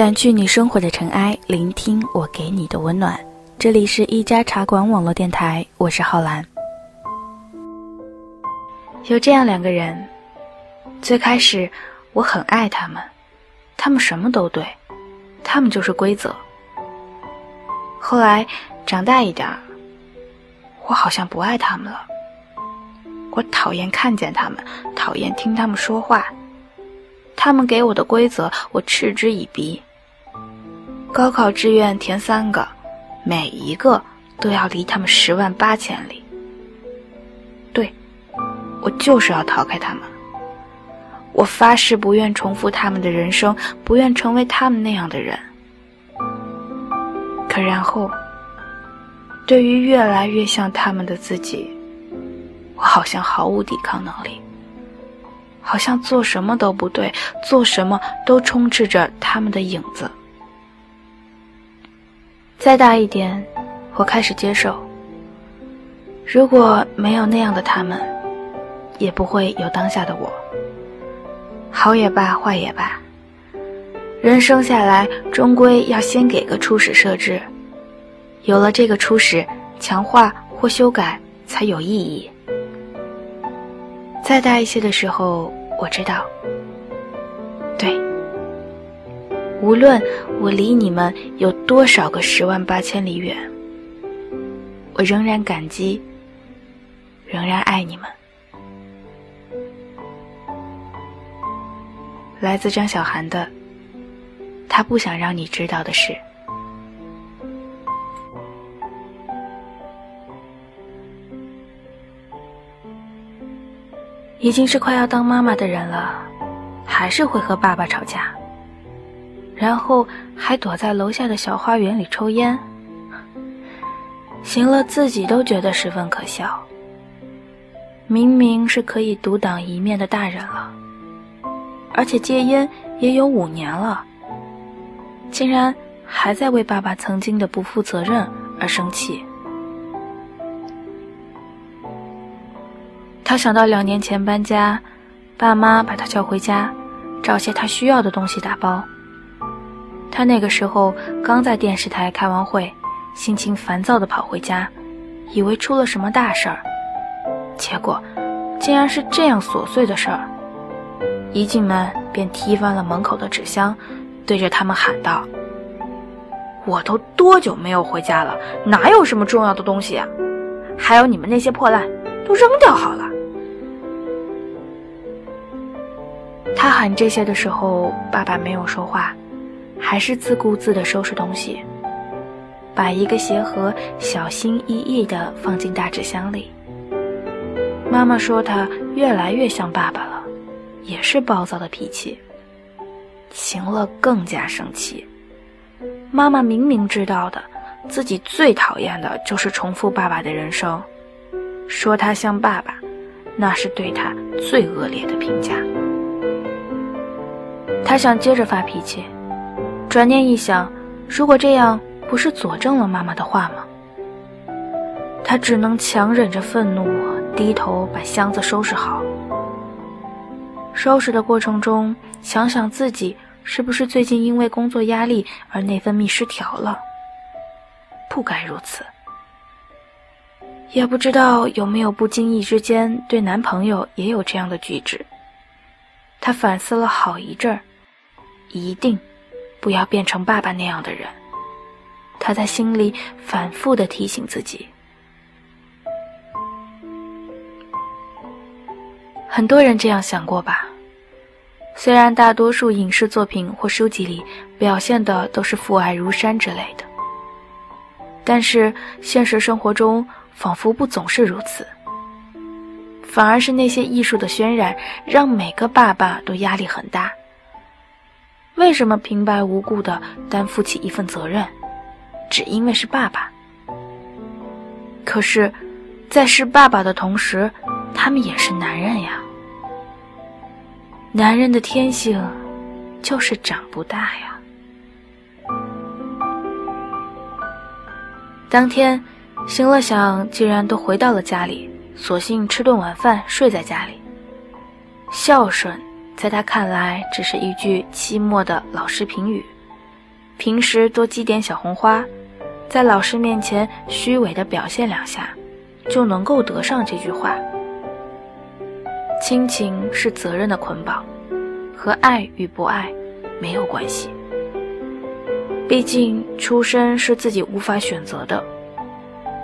掸去你生活的尘埃，聆听我给你的温暖。这里是一家茶馆网络电台，我是浩然。有这样两个人，最开始我很爱他们，他们什么都对，他们就是规则。后来长大一点，我好像不爱他们了。我讨厌看见他们，讨厌听他们说话。他们给我的规则，我嗤之以鼻。高考志愿填三个，每一个都要离他们十万八千里。对，我就是要逃开他们。我发誓不愿重复他们的人生，不愿成为他们那样的人。可然后，对于越来越像他们的自己，我好像毫无抵抗能力，好像做什么都不对，做什么都充斥着他们的影子。再大一点，我开始接受，如果没有那样的他们，也不会有当下的我。好也罢，坏也罢，人生下来终归要先给个初始设置，有了这个初始，强化或修改才有意义。再大一些的时候，我知道，对，无论我离你们有多少个十万八千里远，我仍然感激，仍然爱你们。来自张小涵的，他不想让你知道的事。已经是快要当妈妈的人了，还是会和爸爸吵架，然后还躲在楼下的小花园里抽烟。行了，自己都觉得十分可笑。明明是可以独当一面的大人了，而且戒烟也有五年了，竟然还在为爸爸曾经的不负责任而生气。他想到两年前搬家，爸妈把他叫回家，找些他需要的东西打包。他那个时候刚在电视台开完会，心情烦躁地跑回家，以为出了什么大事儿，结果竟然是这样琐碎的事儿。一进门便踢翻了门口的纸箱，对着他们喊道：“我都多久没有回家了？哪有什么重要的东西啊？还有你们那些破烂，都扔掉好了。”他喊这些的时候，爸爸没有说话，还是自顾自地收拾东西，把一个鞋盒小心翼翼地放进大纸箱里。妈妈说他越来越像爸爸了，也是暴躁的脾气。行了，更加生气。妈妈明明知道的，自己最讨厌的就是重复爸爸的人生，说他像爸爸，那是对他最恶劣的评价。他想接着发脾气，转念一想，如果这样，不是佐证了妈妈的话吗？他只能强忍着愤怒，低头把箱子收拾好。收拾的过程中，想想自己是不是最近因为工作压力而内分泌失调了？不该如此。也不知道有没有不经意之间对男朋友也有这样的举止。他反思了好一阵儿。一定不要变成爸爸那样的人，他在心里反复的提醒自己。很多人这样想过吧？虽然大多数影视作品或书籍里表现的都是父爱如山之类的，但是现实生活中仿佛不总是如此。反而是那些艺术的渲染，让每个爸爸都压力很大。为什么平白无故的担负起一份责任，只因为是爸爸？可是，在是爸爸的同时，他们也是男人呀。男人的天性，就是长不大呀。当天，行乐想，既然都回到了家里，索性吃顿晚饭，睡在家里。孝顺，在他看来，只是一句期末的老师评语。平时多积点小红花，在老师面前虚伪的表现两下，就能够得上这句话。亲情是责任的捆绑，和爱与不爱没有关系。毕竟出身是自己无法选择的，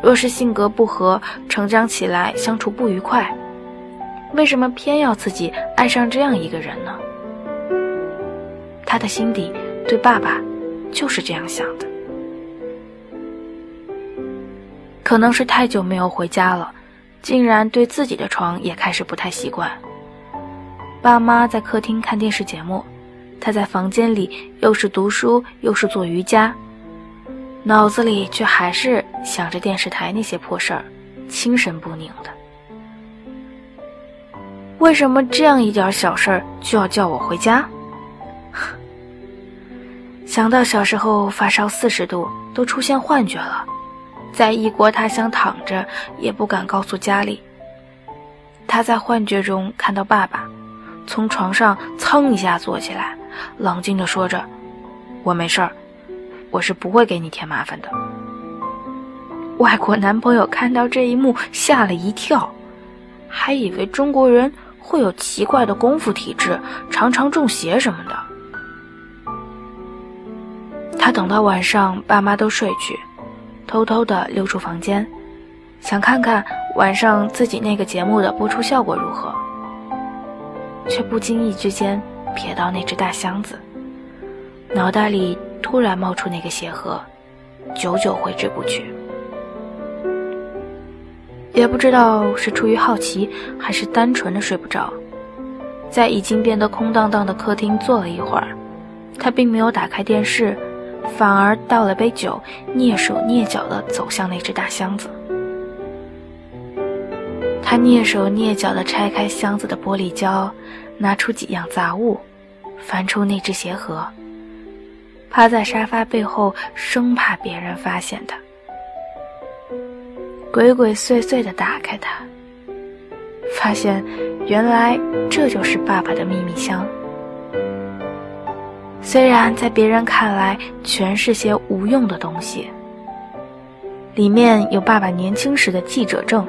若是性格不合，成长起来相处不愉快，为什么偏要自己爱上这样一个人呢？他的心底对爸爸就是这样想的。可能是太久没有回家了，竟然对自己的床也开始不太习惯。爸妈在客厅看电视节目。他在房间里又是读书又是做瑜伽，脑子里却还是想着电视台那些破事儿，心神不宁的。为什么这样一点小事儿就要叫我回家？想到小时候发烧四十度都出现幻觉了，在异国他乡躺着也不敢告诉家里。他在幻觉中看到爸爸，从床上噌一下坐起来。冷静地说着：“我没事儿，我是不会给你添麻烦的。”外国男朋友看到这一幕吓了一跳，还以为中国人会有奇怪的功夫体质，常常中邪什么的。他等到晚上爸妈都睡去，偷偷的溜出房间，想看看晚上自己那个节目的播出效果如何，却不经意之间。瞥到那只大箱子，脑袋里突然冒出那个鞋盒，久久挥之不去。也不知道是出于好奇，还是单纯的睡不着，在已经变得空荡荡的客厅坐了一会儿，他并没有打开电视，反而倒了杯酒，蹑手蹑脚地走向那只大箱子。他蹑手蹑脚地拆开箱子的玻璃胶。拿出几样杂物，翻出那只鞋盒，趴在沙发背后，生怕别人发现他。鬼鬼祟祟地打开它，发现原来这就是爸爸的秘密箱。虽然在别人看来全是些无用的东西，里面有爸爸年轻时的记者证、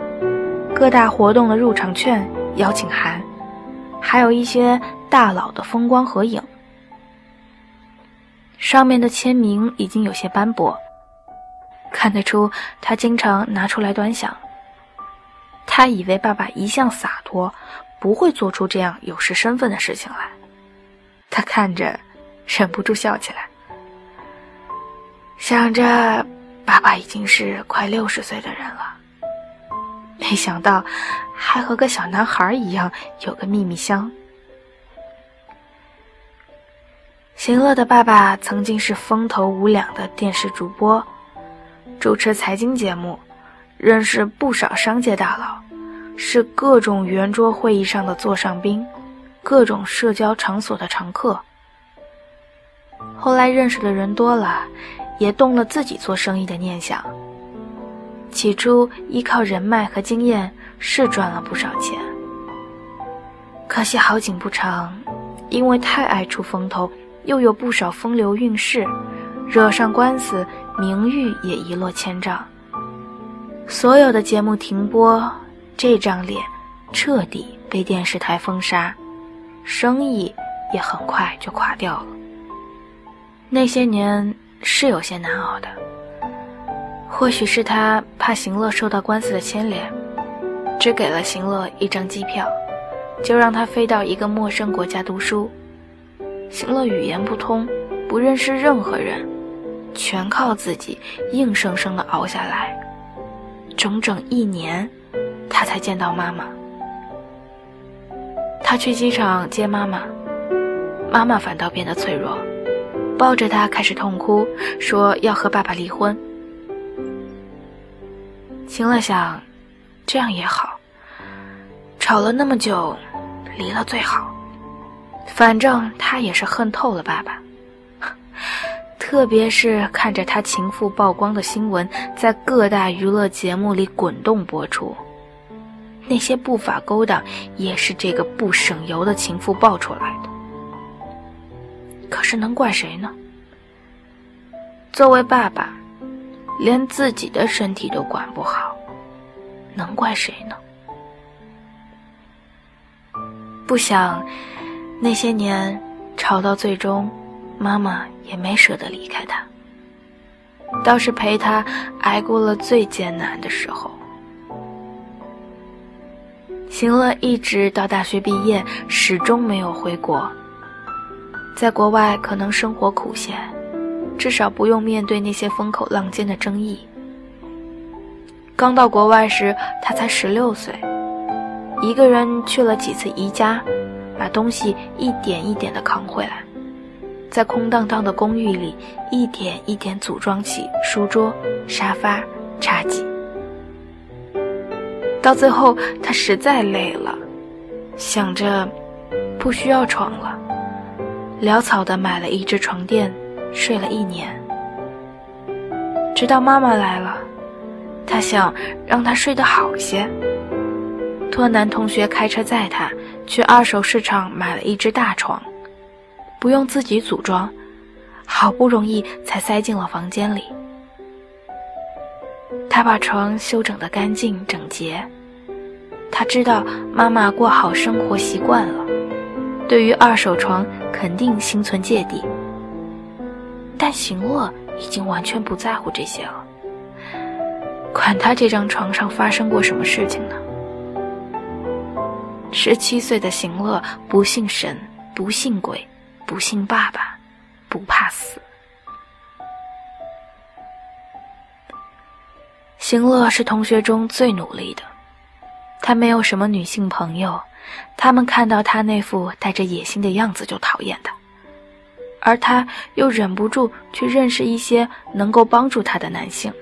各大活动的入场券、邀请函。还有一些大佬的风光合影，上面的签名已经有些斑驳，看得出他经常拿出来端详。他以为爸爸一向洒脱，不会做出这样有失身份的事情来。他看着，忍不住笑起来，想着爸爸已经是快六十岁的人了。没想到，还和个小男孩一样有个秘密箱。行乐的爸爸曾经是风头无两的电视主播，主持财经节目，认识不少商界大佬，是各种圆桌会议上的座上宾，各种社交场所的常客。后来认识的人多了，也动了自己做生意的念想。起初依靠人脉和经验是赚了不少钱，可惜好景不长，因为太爱出风头，又有不少风流韵事，惹上官司，名誉也一落千丈。所有的节目停播，这张脸彻底被电视台封杀，生意也很快就垮掉了。那些年是有些难熬的。或许是他怕行乐受到官司的牵连，只给了行乐一张机票，就让他飞到一个陌生国家读书。行乐语言不通，不认识任何人，全靠自己硬生生的熬下来。整整一年，他才见到妈妈。他去机场接妈妈，妈妈反倒变得脆弱，抱着他开始痛哭，说要和爸爸离婚。行了想，这样也好，吵了那么久，离了最好。反正他也是恨透了爸爸，特别是看着他情妇曝光的新闻在各大娱乐节目里滚动播出。那些不法勾当也是这个不省油的情妇爆出来的。可是能怪谁呢？作为爸爸，连自己的身体都管不好，能怪谁呢？不想那些年吵到最终，妈妈也没舍得离开他，倒是陪他挨过了最艰难的时候。行乐一直到大学毕业，始终没有回国。在国外可能生活苦些，至少不用面对那些风口浪尖的争议。刚到国外时，他才十六岁，一个人去了几次宜家，把东西一点一点的扛回来，在空荡荡的公寓里一点一点组装起书桌、沙发、茶几。到最后，他实在累了，想着不需要床了，潦草的买了一只床垫，睡了一年。直到妈妈来了，他想让她睡得好些，托男同学开车载他去二手市场买了一只大床，不用自己组装，好不容易才塞进了房间里。他把床修整得干净整洁。他知道妈妈过好生活习惯了，对于二手床肯定心存芥蒂。但行乐已经完全不在乎这些了，管他这张床上发生过什么事情呢？十七岁的行乐不信神，不信鬼，不信爸爸，不怕死。行乐是同学中最努力的。他没有什么女性朋友，他们看到他那副带着野心的样子就讨厌他，而他又忍不住去认识一些能够帮助他的男性。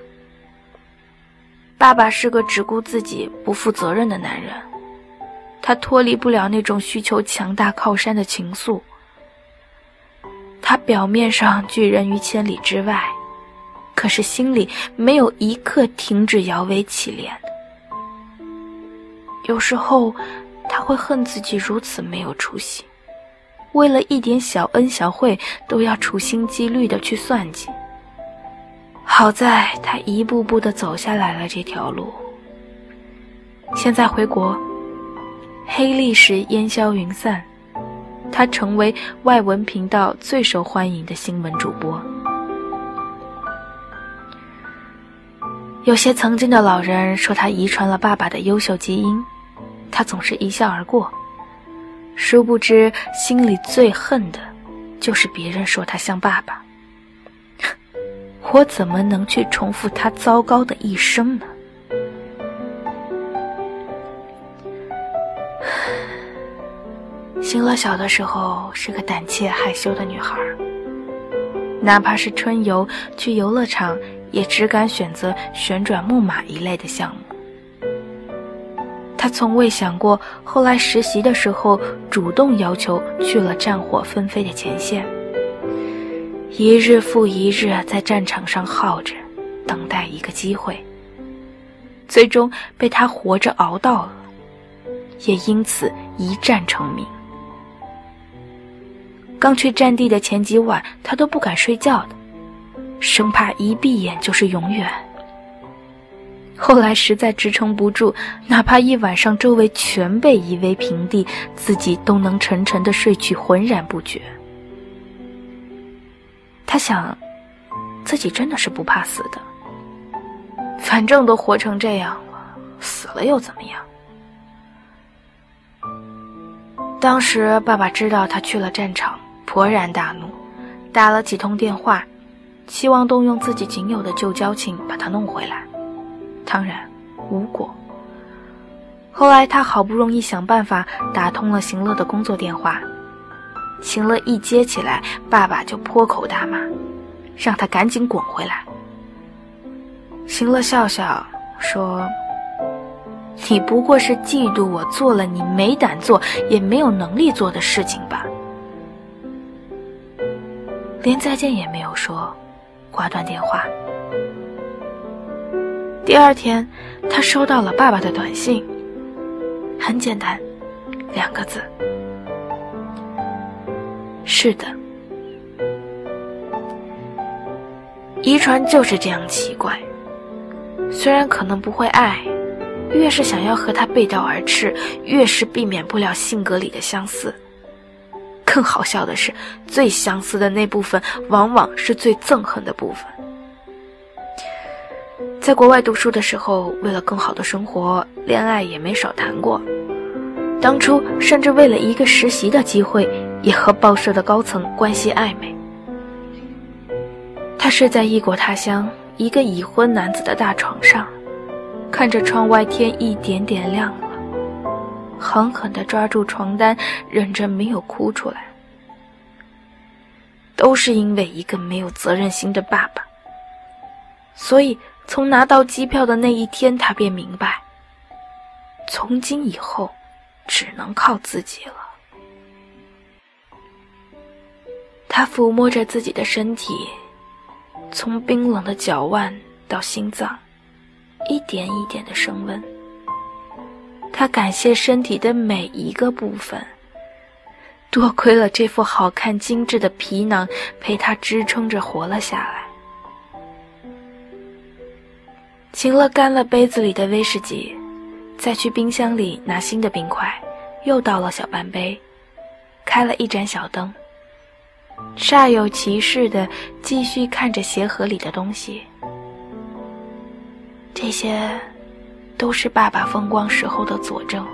爸爸是个只顾自己、不负责任的男人，他脱离不了那种需求强大靠山的情愫。他表面上拒人于千里之外，可是心里没有一刻停止摇尾乞怜。有时候，他会恨自己如此没有出息，为了一点小恩小惠都要处心积虑的去算计。好在他一步步的走下来了这条路。现在回国，黑历史烟消云散，他成为外文频道最受欢迎的新闻主播。有些曾经的老人说他遗传了爸爸的优秀基因。他总是一笑而过，殊不知心里最恨的，就是别人说他像爸爸。我怎么能去重复他糟糕的一生呢？星乐小的时候是个胆怯害羞的女孩，哪怕是春游去游乐场，也只敢选择旋转木马一类的项目。他从未想过，后来实习的时候主动要求去了战火纷飞的前线，一日复一日在战场上耗着，等待一个机会。最终被他活着熬到了，也因此一战成名。刚去战地的前几晚，他都不敢睡觉的，生怕一闭眼就是永远。后来实在支撑不住，哪怕一晚上周围全被夷为平地，自己都能沉沉的睡去，浑然不觉。他想，自己真的是不怕死的，反正都活成这样了，死了又怎么样？当时爸爸知道他去了战场，勃然大怒，打了几通电话，希望动用自己仅有的旧交情把他弄回来。当然，无果。后来他好不容易想办法打通了行乐的工作电话，行乐一接起来，爸爸就破口大骂，让他赶紧滚回来。行乐笑笑说：“你不过是嫉妒我做了你没胆做也没有能力做的事情吧？”连再见也没有说，挂断电话。第二天，他收到了爸爸的短信，很简单，两个字：“是的。”遗传就是这样奇怪。虽然可能不会爱，越是想要和他背道而驰，越是避免不了性格里的相似。更好笑的是，最相似的那部分，往往是最憎恨的部分。在国外读书的时候，为了更好的生活，恋爱也没少谈过。当初甚至为了一个实习的机会，也和报社的高层关系暧昧。他睡在异国他乡。一个已婚男子的大床上，看着窗外天一点点亮，狠狠地抓住床单，忍着没有哭出来。都是因为一个没有责任心的爸爸。所以，从拿到机票的那一天，他便明白，从今以后，只能靠自己了。他抚摸着自己的身体。从冰冷的脚腕到心脏，一点一点的升温。他感谢身体的每一个部分，多亏了这副好看精致的皮囊陪他支撑着活了下来。秦乐干了杯子里的威士忌，再去冰箱里拿新的冰块，又倒了小半杯，开了一盏小灯。煞有其事的继续看着鞋盒里的东西，这些都是爸爸风光时候的佐证。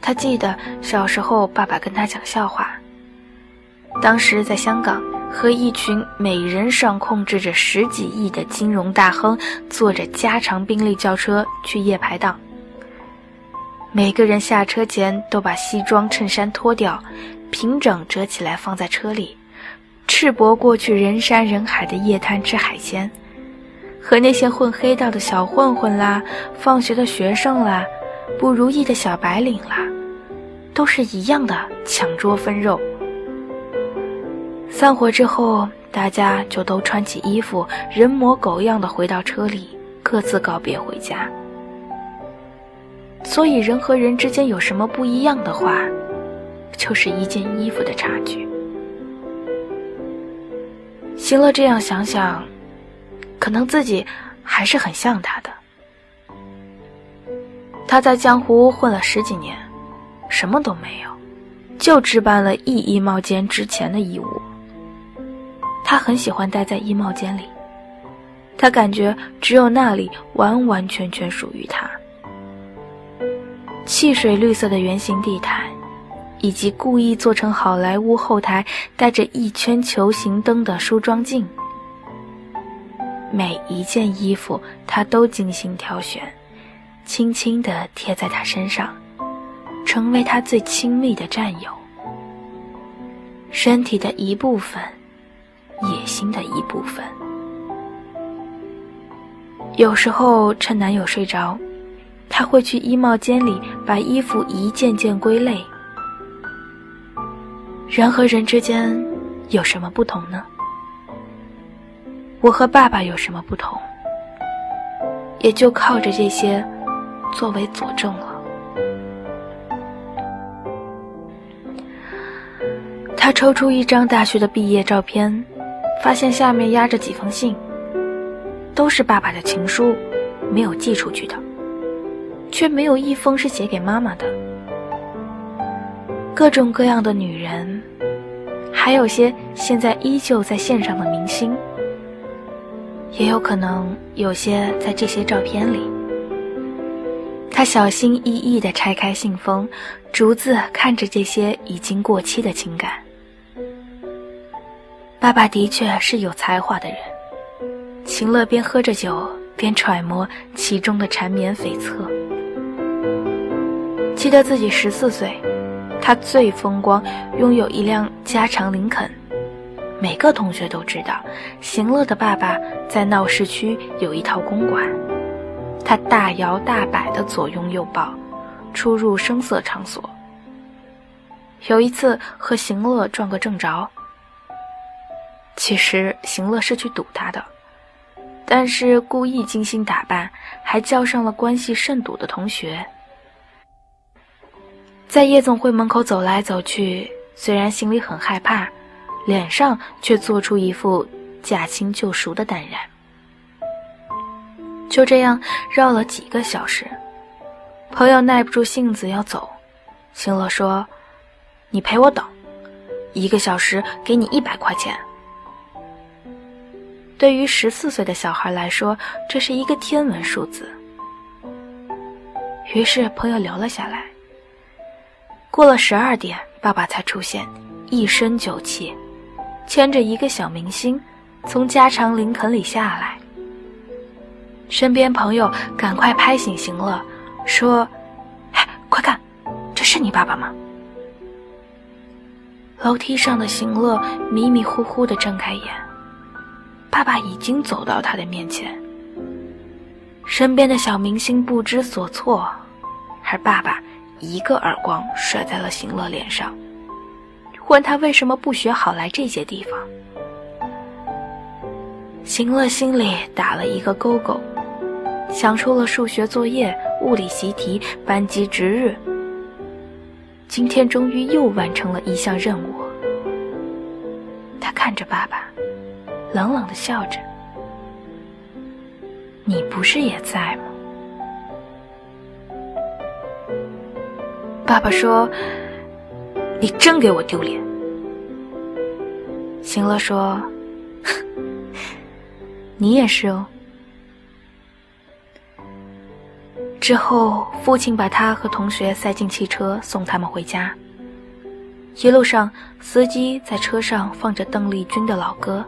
他记得小时候，爸爸跟他讲笑话。当时在香港，和一群每人上控制着十几亿的金融大亨，坐着加长宾利轿车去夜排档。每个人下车前都把西装衬衫脱掉。平整折起来放在车里，赤膊过去人山人海的夜摊吃海鲜，和那些混黑道的小混混啦、放学的学生啦、不如意的小白领啦，都是一样的抢桌分肉。散伙之后，大家就都穿起衣服，人模狗样的回到车里，各自告别回家。所以，人和人之间有什么不一样的话？就是一件衣服的差距。行了，这样想想，可能自己还是很像他的。他在江湖混了十几年，什么都没有，就置办了一衣帽间值钱的衣物。他很喜欢待在衣帽间里，他感觉只有那里完完全全属于他。汽水绿色的圆形地毯。以及故意做成好莱坞后台带着一圈球形灯的梳妆镜，每一件衣服他都精心挑选，轻轻地贴在他身上，成为他最亲密的战友，身体的一部分，野心的一部分。有时候趁男友睡着，他会去衣帽间里把衣服一件件归类。人和人之间有什么不同呢？我和爸爸有什么不同？也就靠着这些作为佐证了。他抽出一张大学的毕业照片，发现下面压着几封信，都是爸爸的情书，没有寄出去的，却没有一封是写给妈妈的。各种各样的女人，还有些现在依旧在线上的明星，也有可能有些在这些照片里。他小心翼翼地拆开信封，逐字看着这些已经过期的情感。爸爸的确是有才华的人。秦乐边喝着酒边揣摩其中的缠绵悱恻。记得自己十四岁，他最风光，拥有一辆加长林肯。每个同学都知道，行乐的爸爸在闹市区有一套公馆，他大摇大摆地左拥右抱，出入声色场所。有一次和行乐撞个正着，其实行乐是去堵他的，但是故意精心打扮，还叫上了关系甚笃的同学，在夜总会门口走来走去，虽然心里很害怕，脸上却做出一副驾轻就熟的淡然。就这样绕了几个小时，朋友耐不住性子要走，星乐说。你陪我等，一个小时给你一百块钱。对于十四岁的小孩来说，这是一个天文数字。于是朋友留了下来。过了十二点，爸爸才出现，一身酒气，牵着一个小明星，从加长林肯里下来。身边朋友赶快拍醒行乐，说：“哎，快看，这是你爸爸吗？”楼梯上的行乐迷迷糊糊地睁开眼，爸爸已经走到他的面前。身边的小明星不知所措，而爸爸一个耳光甩在了行乐脸上，问他为什么不学好来这些地方。行乐心里打了一个勾勾，想出了数学作业、物理习题、班级值日。今天终于又完成了一项任务。他看着爸爸，冷冷的笑着：“你不是也在吗？”爸爸说：“你真给我丢脸。”行乐说：“ 你也是哦。”之后，父亲把他和同学塞进汽车，送他们回家。一路上，司机在车上放着邓丽君的老歌。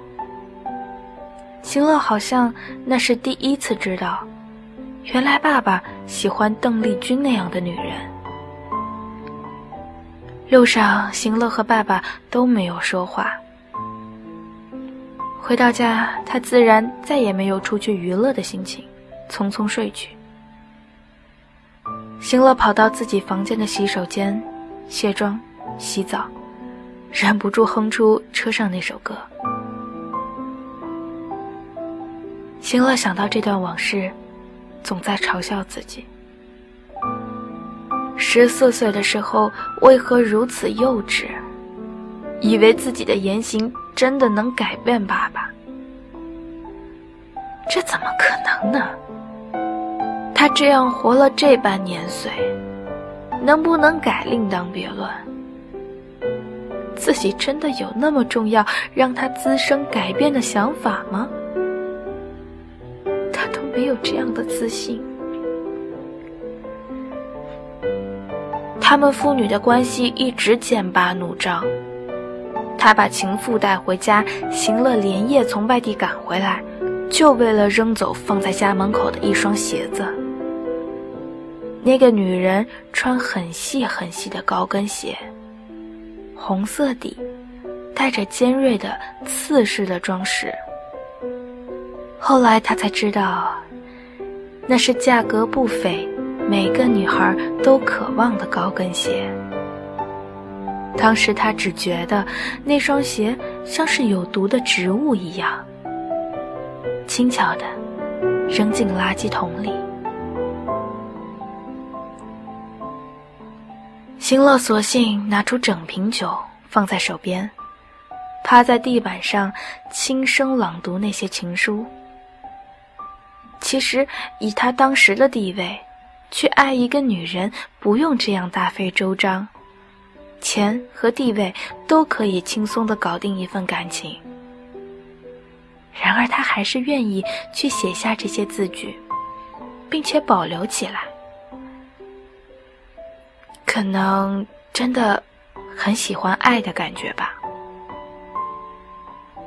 行乐好像那是第一次知道，原来爸爸喜欢邓丽君那样的女人。路上，行乐和爸爸都没有说话。回到家，他自然再也没有出去娱乐的心情，匆匆睡去。行乐跑到自己房间的洗手间，卸妆、洗澡，忍不住哼出车上那首歌。行乐想到这段往事，总在嘲笑自己：十四岁的时候为何如此幼稚，以为自己的言行真的能改变爸爸？这怎么可能呢？他这样活了这般年岁，能不能改另当别论。自己真的有那么重要，让他滋生改变的想法吗？他都没有这样的自信。他们父女的关系一直剑拔弩张。他把情妇带回家，行乐连夜从外地赶回来，就为了扔走放在家门口的一双鞋子。那个女人穿很细很细的高跟鞋，红色底，带着尖锐的刺式的装饰。后来他才知道，那是价格不菲、每个女孩都渴望的高跟鞋。当时他只觉得那双鞋像是有毒的植物一样，轻巧的扔进垃圾桶里。行乐索性拿出整瓶酒放在手边，趴在地板上轻声朗读那些情书。其实以他当时的地位，去爱一个女人不用这样大费周章，钱和地位都可以轻松的搞定一份感情。然而他还是愿意去写下这些字句，并且保留起来。可能真的很喜欢爱的感觉吧。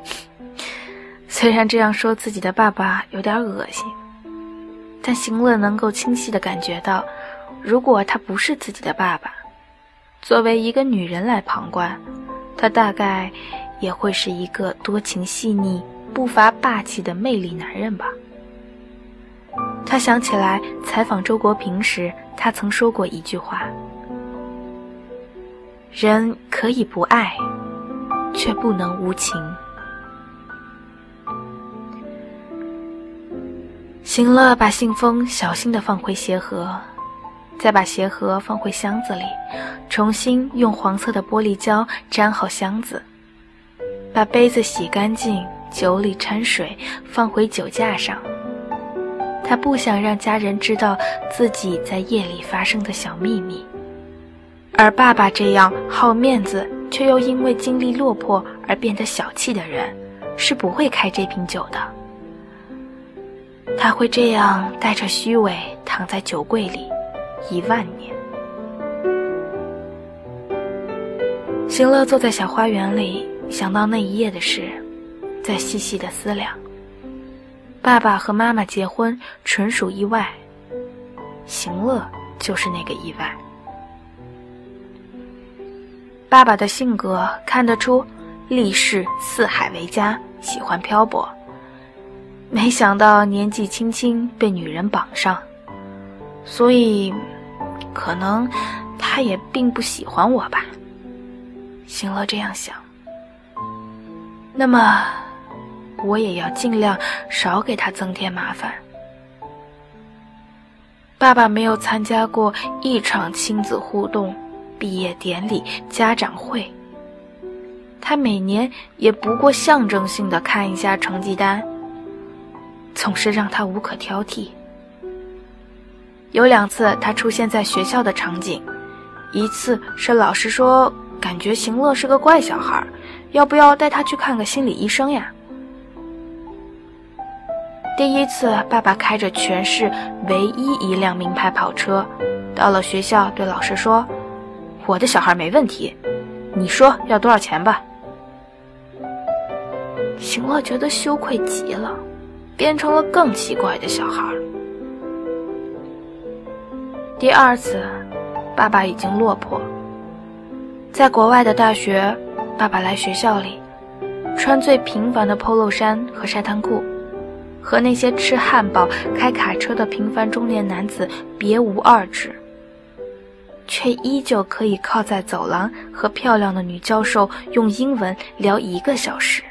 虽然这样说自己的爸爸有点恶心，但行乐能够清晰的感觉到，如果他不是自己的爸爸，作为一个女人来旁观，他大概也会是一个多情细腻、不乏霸气的魅力男人吧。他想起来采访周国平时，他曾说过一句话：“人可以不爱，却不能无情。”行了，把信封小心地放回鞋盒，再把鞋盒放回箱子里，重新用黄色的玻璃胶粘好箱子，把杯子洗干净，酒里掺水，放回酒架上。他不想让家人知道自己在夜里发生的小秘密，而爸爸这样好面子却又因为经历落魄而变得小气的人，是不会开这瓶酒的。他会这样带着虚伪躺在酒柜里，一万年。行乐坐在小花园里，想到那一夜的事，在细细的思量。爸爸和妈妈结婚纯属意外，行乐就是那个意外。爸爸的性格看得出，立誓四海为家，喜欢漂泊。没想到年纪轻轻被女人绑上，所以，可能他也并不喜欢我吧。行了，这样想，那么我也要尽量少给他增添麻烦。爸爸没有参加过一场亲子互动、毕业典礼、家长会，他每年也不过象征性的看一下成绩单。总是让他无可挑剔。有两次他出现在学校的场景，一次是老师说感觉行乐是个怪小孩，要不要带他去看个心理医生呀？第一次，爸爸开着全市唯一一辆名牌跑车，到了学校对老师说：“我的小孩没问题，你说要多少钱吧？”行乐觉得羞愧极了。变成了更奇怪的小孩。第二次，爸爸已经落魄。在国外的大学，爸爸来学校里，穿最平凡的 polo 衫和沙滩裤，和那些吃汉堡、开卡车的平凡中年男子别无二致，却依旧可以靠在走廊和漂亮的女教授用英文聊一个小时，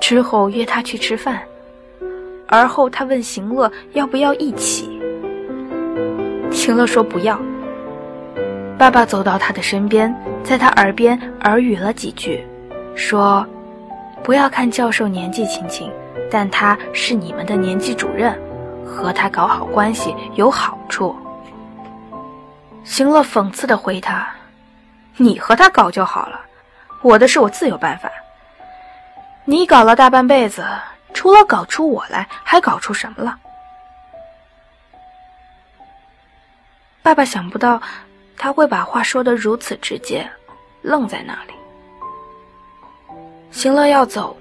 之后约他去吃饭。而后，他问行乐要不要一起。行乐说不要。爸爸走到他的身边，在他耳边耳语了几句，说：“不要看教授年纪轻轻，但他是你们的年级主任，和他搞好关系有好处。”行乐讽刺地回他：“你和他搞就好了，我的事我自有办法。你搞了大半辈子。”除了搞出我来，还搞出什么了？爸爸想不到他会把话说得如此直接，愣在那里。行乐要走，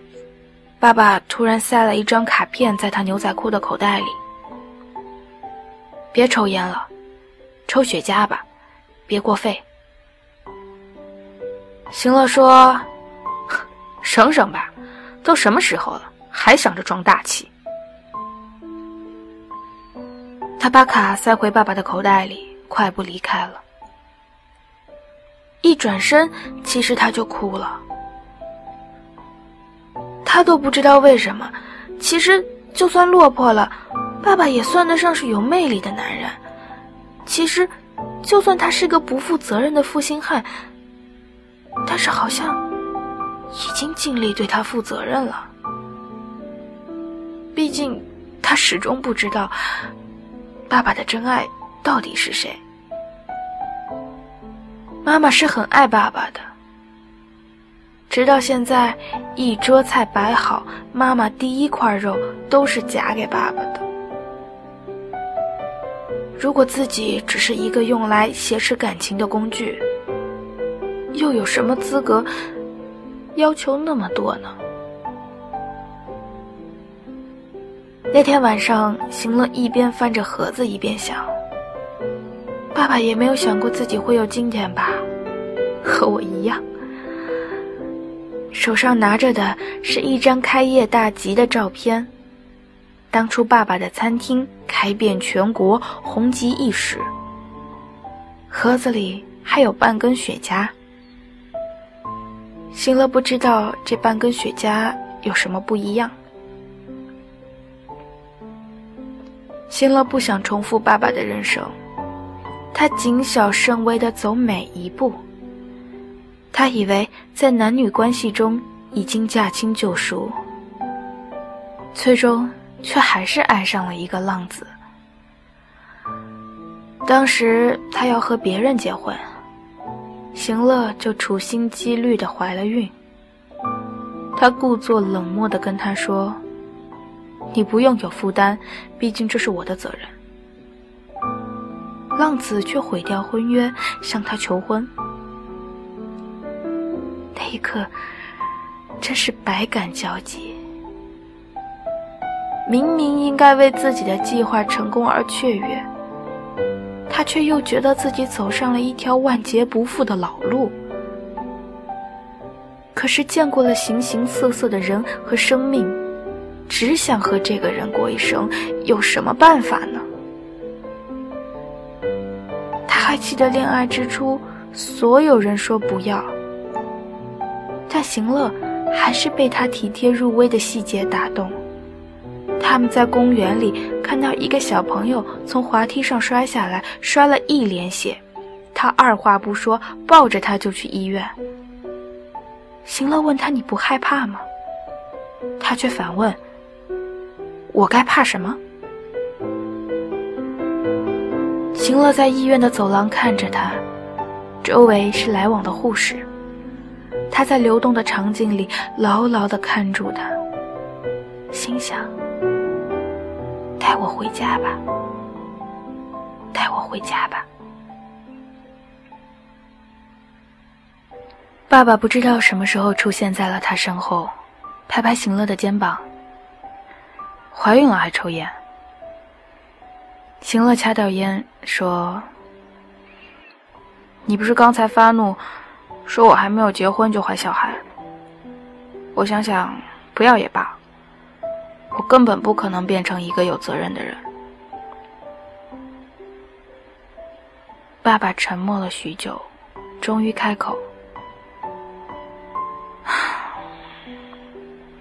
爸爸突然塞了一张卡片在他牛仔裤的口袋里。别抽烟了，抽雪茄吧，别过肺。行乐说：“ 省省吧，都什么时候了？”还想着装大气，他把卡塞回爸爸的口袋里，快步离开了。一转身，其实他就哭了。他都不知道为什么。其实，就算落魄了，爸爸也算得上是有魅力的男人。其实，就算他是个不负责任的负心汉，但是好像已经尽力对他负责任了。毕竟，他始终不知道爸爸的真爱到底是谁。妈妈是很爱爸爸的，直到现在，一桌菜摆好，妈妈第一块肉都是夹给爸爸的。如果自己只是一个用来挟持感情的工具，又有什么资格要求那么多呢？那天晚上，行乐一边翻着盒子，一边想：爸爸也没有想过自己会有今天吧，和我一样。手上拿着的是一张开业大吉的照片。当初爸爸的餐厅开遍全国，红极一时。盒子里还有半根雪茄。行乐不知道这半根雪茄有什么不一样。行乐不想重复爸爸的人生，他谨小慎微地走每一步。他以为在男女关系中已经驾轻就熟，最终却还是爱上了一个浪子。当时他要和别人结婚，行乐就处心积虑的怀了孕。他故作冷漠的跟他说：“你不用有负担，毕竟这是我的责任。”浪子却毁掉婚约，向她求婚。那一刻，真是百感交集。明明应该为自己的计划成功而雀跃，他却又觉得自己走上了一条万劫不复的老路。可是见过了形形色色的人和生命，只想和这个人过一生，有什么办法呢？他还记得恋爱之初，所有人说不要。但行乐还是被他体贴入微的细节打动。他们在公园里看到一个小朋友从滑梯上摔下来，摔了一脸血，他二话不说抱着他就去医院。行乐问他：“你不害怕吗？”他却反问：“我该怕什么？”行乐在医院的走廊看着他，周围是来往的护士。他在流动的场景里牢牢地看住他，心想：“带我回家吧，带我回家吧。”爸爸不知道什么时候出现在了他身后，拍拍行乐的肩膀：“怀孕了还抽烟？”行乐掐掉烟说：“你不是刚才发怒？”说我还没有结婚就怀小孩，我想想，不要也罢。我根本不可能变成一个有责任的人。爸爸沉默了许久，终于开口：“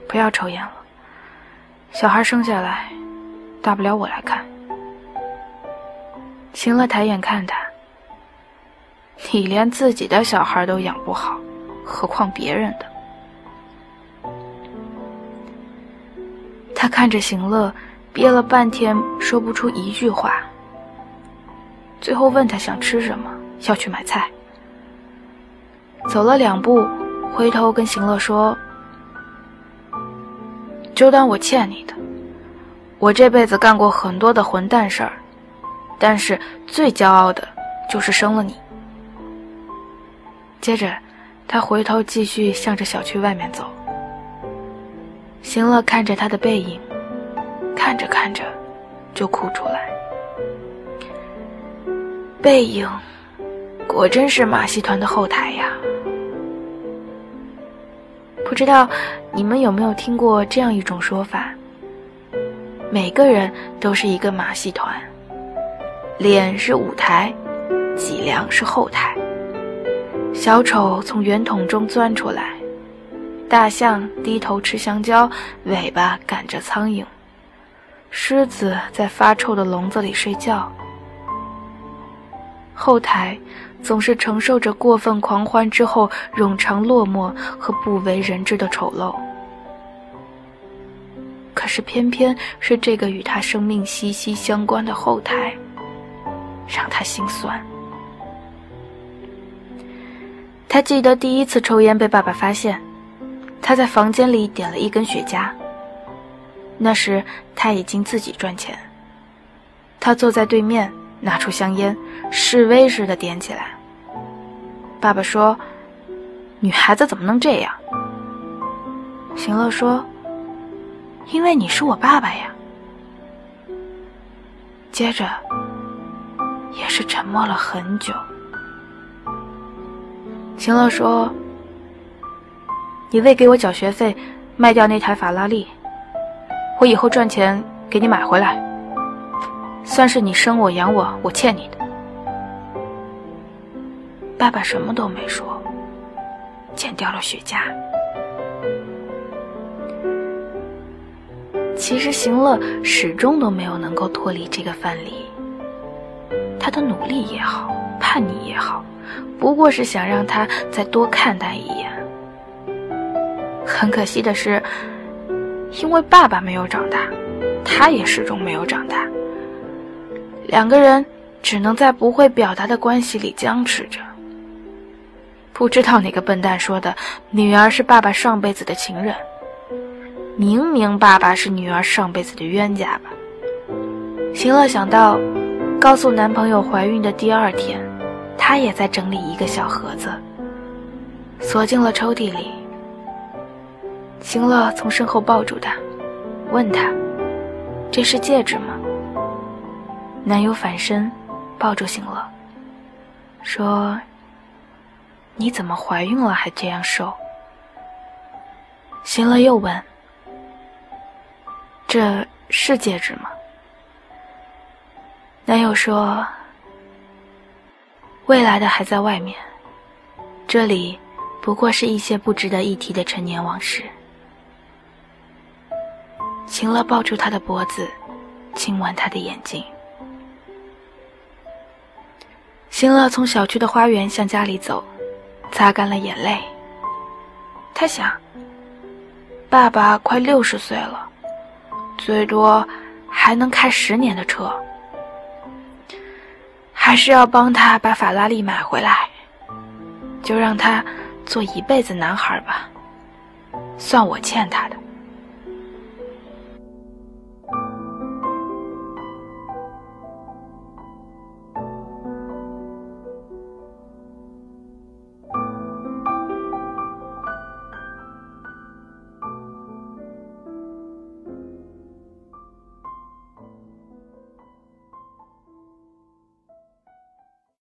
不要抽烟了，小孩生下来，大不了我来看。”行了，抬眼看他。你连自己的小孩都养不好，何况别人的？他看着行乐，憋了半天说不出一句话。最后问他想吃什么，要去买菜。走了两步，回头跟行乐说：“就当我欠你的。我这辈子干过很多的混蛋事儿，但是最骄傲的就是生了你。”接着，他回头继续向着小区外面走。行乐看着他的背影，看着看着，就哭出来。背影，果真是马戏团的后台呀！不知道你们有没有听过这样一种说法：每个人都是一个马戏团，脸是舞台，脊梁是后台。小丑从圆筒中钻出来，大象低头吃香蕉，尾巴赶着苍蝇，狮子在发臭的笼子里睡觉。后台总是承受着过分狂欢之后冗长落寞和不为人知的丑陋，可是偏偏是这个与他生命息息相关的后台，让他心酸。他记得第一次抽烟被爸爸发现，他在房间里点了一根雪茄。那时他已经自己赚钱。他坐在对面，拿出香烟，示威似的点起来。爸爸说：“女孩子怎么能这样？”行乐说：“因为你是我爸爸呀。”接着，也是沉默了很久。行乐说：“你为给我缴学费，卖掉那台法拉利，我以后赚钱给你买回来，算是你生我养我，我欠你的。”爸爸什么都没说，剪掉了雪茄。其实行乐始终都没有能够脱离这个范例，他的努力也好，叛逆也好，不过是想让他再多看他一眼。很可惜的是，因为爸爸没有长大，他也始终没有长大，两个人只能在不会表达的关系里僵持着。不知道哪个笨蛋说的，女儿是爸爸上辈子的情人。明明爸爸是女儿上辈子的冤家吧？行乐想到，告诉男朋友怀孕的第二天，她也在整理一个小盒子，锁进了抽屉里。行乐从身后抱住她，问她：“这是戒指吗？”男友反身抱住行乐，说。你怎么怀孕了还这样瘦？行了又问：“这是戒指吗？”男友说：“未来的还在外面，这里不过是一些不值得一提的陈年往事。”行了抱住他的脖子，亲吻他的眼睛。行了从小区的花园向家里走。擦干了眼泪，他想：爸爸快六十岁了，最多还能开十年的车，还是要帮他把法拉利买回来，就让他做一辈子男孩吧，算我欠他的。